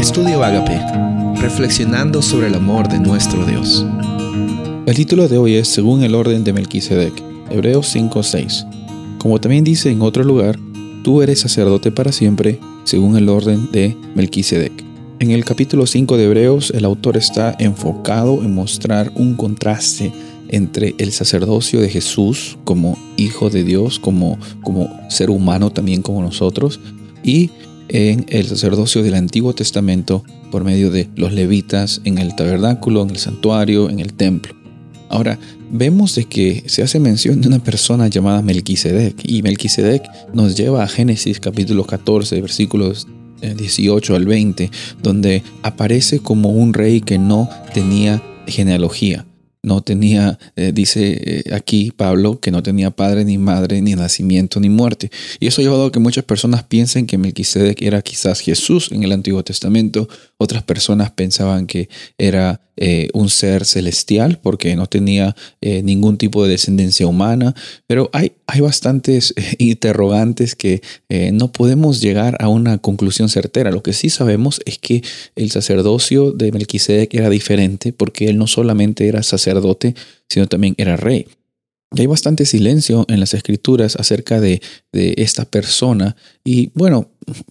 Estudio Agape, reflexionando sobre el amor de nuestro Dios. El título de hoy es Según el orden de Melquisedec, Hebreos 5:6. Como también dice en otro lugar, tú eres sacerdote para siempre, según el orden de Melquisedec. En el capítulo 5 de Hebreos, el autor está enfocado en mostrar un contraste entre el sacerdocio de Jesús como hijo de Dios, como, como ser humano también como nosotros, y en el sacerdocio del Antiguo Testamento por medio de los levitas en el tabernáculo, en el santuario, en el templo. Ahora, vemos de que se hace mención de una persona llamada Melquisedec y Melquisedec nos lleva a Génesis capítulo 14 versículos 18 eh, al 20, donde aparece como un rey que no tenía genealogía no tenía, eh, dice eh, aquí Pablo, que no tenía padre ni madre, ni nacimiento ni muerte. Y eso ha llevado a que muchas personas piensen que Melquisedec era quizás Jesús en el Antiguo Testamento. Otras personas pensaban que era eh, un ser celestial porque no tenía ningún tipo de descendencia humana. Pero hay, hay bastantes interrogantes que no podemos llegar a una conclusión certera. Lo que sí sabemos es que el sacerdocio de Melquisedec era diferente porque él no solamente era sacerdote, sino también era rey. Y hay bastante silencio en las escrituras acerca de, esta persona y bueno,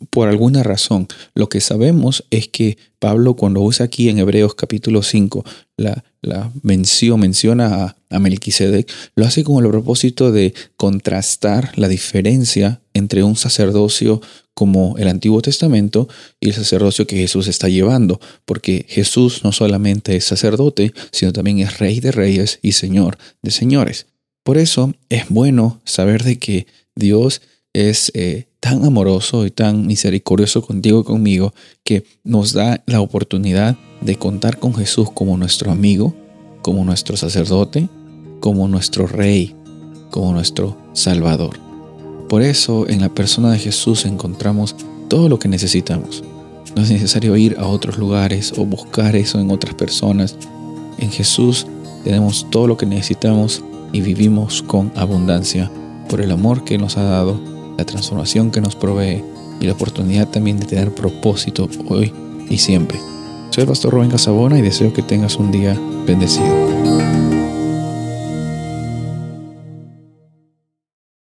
por alguna razón, lo que sabemos es que Pablo cuando usa aquí en Hebreos capítulo 5 la, la mención, menciona a, a Melquisedec, lo hace con el propósito de contrastar la diferencia entre un sacerdocio como el Antiguo Testamento y el sacerdocio que Jesús está llevando, porque Jesús no solamente es sacerdote, sino también es rey de reyes y señor de señores. Por eso es bueno saber de que Dios es eh, tan amoroso y tan misericordioso contigo y conmigo que nos da la oportunidad de contar con Jesús como nuestro amigo, como nuestro sacerdote, como nuestro rey, como nuestro salvador. Por eso en la persona de Jesús encontramos todo lo que necesitamos. No es necesario ir a otros lugares o buscar eso en otras personas. En Jesús tenemos todo lo que necesitamos y vivimos con abundancia por el amor que nos ha dado, la transformación que nos provee y la oportunidad también de tener propósito hoy y siempre. Soy el pastor Rubén Casabona y deseo que tengas un día bendecido.